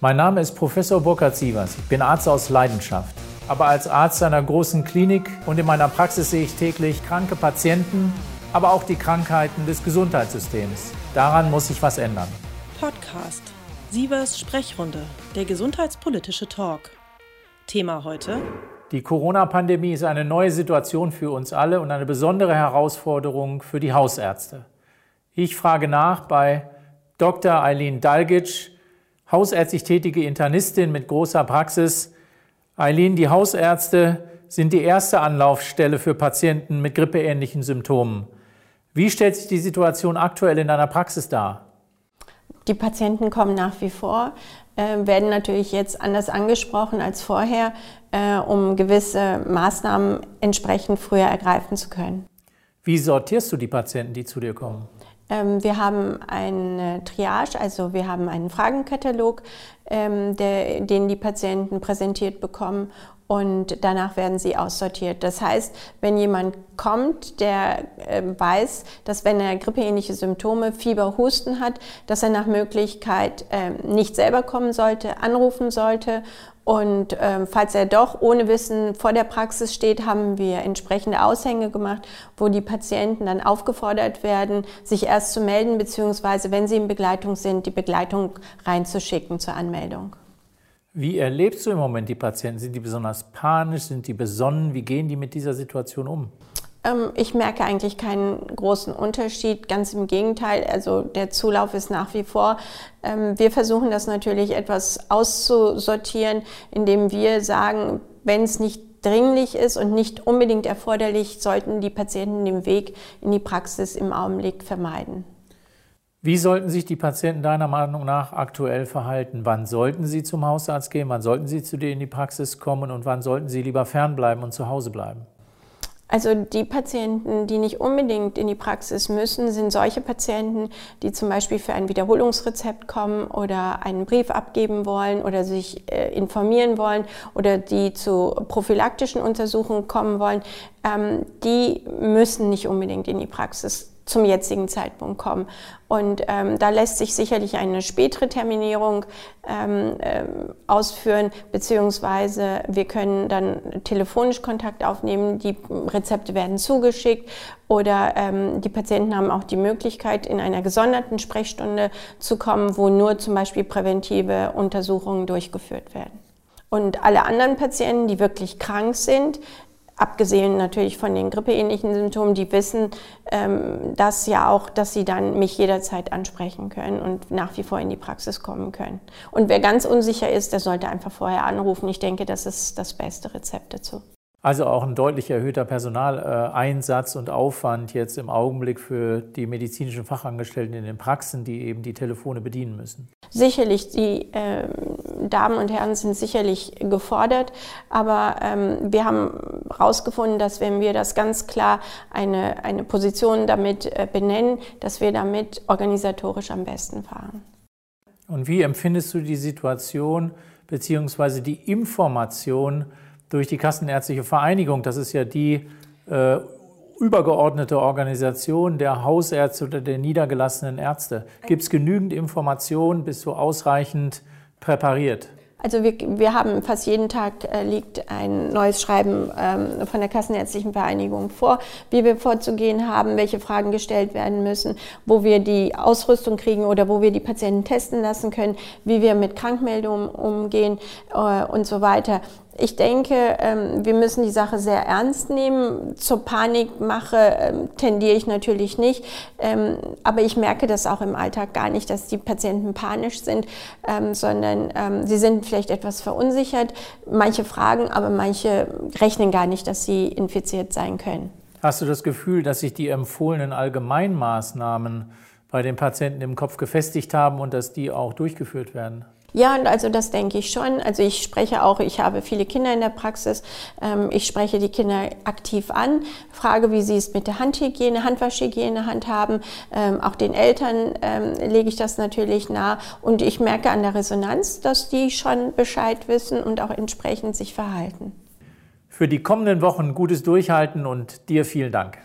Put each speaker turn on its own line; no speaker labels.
Mein Name ist Professor Burkhard Sievers. Ich bin Arzt aus Leidenschaft. Aber als Arzt einer großen Klinik und in meiner Praxis sehe ich täglich kranke Patienten, aber auch die Krankheiten des Gesundheitssystems. Daran muss sich was ändern.
Podcast Sievers Sprechrunde, der gesundheitspolitische Talk. Thema heute
die Corona-Pandemie ist eine neue Situation für uns alle und eine besondere Herausforderung für die Hausärzte. Ich frage nach bei Dr. Eileen Dalgic, hausärztlich tätige Internistin mit großer Praxis. Eileen, die Hausärzte sind die erste Anlaufstelle für Patienten mit grippeähnlichen Symptomen. Wie stellt sich die Situation aktuell in deiner Praxis dar?
Die Patienten kommen nach wie vor, äh, werden natürlich jetzt anders angesprochen als vorher, äh, um gewisse Maßnahmen entsprechend früher ergreifen zu können.
Wie sortierst du die Patienten, die zu dir kommen?
Ähm, wir haben eine Triage, also wir haben einen Fragenkatalog, ähm, der, den die Patienten präsentiert bekommen und danach werden sie aussortiert. Das heißt, wenn jemand kommt, der äh, weiß, dass wenn er grippeähnliche Symptome, Fieber, Husten hat, dass er nach Möglichkeit äh, nicht selber kommen sollte, anrufen sollte und ähm, falls er doch ohne Wissen vor der Praxis steht, haben wir entsprechende Aushänge gemacht, wo die Patienten dann aufgefordert werden, sich erst zu melden, beziehungsweise wenn sie in Begleitung sind, die Begleitung reinzuschicken zur Anmeldung.
Wie erlebst du im Moment die Patienten? Sind die besonders panisch? Sind die besonnen? Wie gehen die mit dieser Situation um?
Ähm, ich merke eigentlich keinen großen Unterschied, ganz im Gegenteil. Also der Zulauf ist nach wie vor. Ähm, wir versuchen das natürlich etwas auszusortieren, indem wir sagen, wenn es nicht dringlich ist und nicht unbedingt erforderlich, sollten die Patienten den Weg in die Praxis im Augenblick vermeiden.
Wie sollten sich die Patienten deiner Meinung nach aktuell verhalten? Wann sollten sie zum Hausarzt gehen? Wann sollten sie zu dir in die Praxis kommen? Und wann sollten sie lieber fernbleiben und zu Hause bleiben?
Also die Patienten, die nicht unbedingt in die Praxis müssen, sind solche Patienten, die zum Beispiel für ein Wiederholungsrezept kommen oder einen Brief abgeben wollen oder sich äh, informieren wollen oder die zu prophylaktischen Untersuchungen kommen wollen. Ähm, die müssen nicht unbedingt in die Praxis zum jetzigen Zeitpunkt kommen. Und ähm, da lässt sich sicherlich eine spätere Terminierung ähm, ähm, ausführen, beziehungsweise wir können dann telefonisch Kontakt aufnehmen, die Rezepte werden zugeschickt oder ähm, die Patienten haben auch die Möglichkeit, in einer gesonderten Sprechstunde zu kommen, wo nur zum Beispiel präventive Untersuchungen durchgeführt werden. Und alle anderen Patienten, die wirklich krank sind, abgesehen natürlich von den grippeähnlichen Symptomen, die wissen ähm, das ja auch, dass sie dann mich jederzeit ansprechen können und nach wie vor in die Praxis kommen können. Und wer ganz unsicher ist, der sollte einfach vorher anrufen. Ich denke, das ist das beste Rezept dazu.
Also auch ein deutlich erhöhter Personaleinsatz und Aufwand jetzt im Augenblick für die medizinischen Fachangestellten in den Praxen, die eben die Telefone bedienen müssen.
Sicherlich, die äh, Damen und Herren sind sicherlich gefordert, aber ähm, wir haben herausgefunden, dass wenn wir das ganz klar eine, eine Position damit äh, benennen, dass wir damit organisatorisch am besten fahren.
Und wie empfindest du die Situation bzw. die Information, durch die Kassenärztliche Vereinigung, das ist ja die äh, übergeordnete Organisation der Hausärzte oder der niedergelassenen Ärzte. Gibt es genügend Informationen? Bist du ausreichend präpariert?
Also wir, wir haben fast jeden Tag äh, liegt ein neues Schreiben ähm, von der Kassenärztlichen Vereinigung vor, wie wir vorzugehen haben, welche Fragen gestellt werden müssen, wo wir die Ausrüstung kriegen oder wo wir die Patienten testen lassen können, wie wir mit Krankmeldungen umgehen äh, und so weiter. Ich denke, ähm, wir müssen die Sache sehr ernst nehmen. Zur Panikmache ähm, tendiere ich natürlich nicht, ähm, aber ich merke das auch im Alltag gar nicht, dass die Patienten panisch sind, sondern sie sind vielleicht etwas verunsichert. Manche fragen, aber manche rechnen gar nicht, dass sie infiziert sein können.
Hast du das Gefühl, dass sich die empfohlenen Allgemeinmaßnahmen bei den Patienten im Kopf gefestigt haben und dass die auch durchgeführt werden?
Ja, also das denke ich schon. Also ich spreche auch, ich habe viele Kinder in der Praxis. Ähm, ich spreche die Kinder aktiv an, frage, wie sie es mit der Handhygiene, Handwaschhygiene handhaben. Ähm, auch den Eltern ähm, lege ich das natürlich nahe. Und ich merke an der Resonanz, dass die schon Bescheid wissen und auch entsprechend sich verhalten.
Für die kommenden Wochen gutes Durchhalten und dir vielen Dank.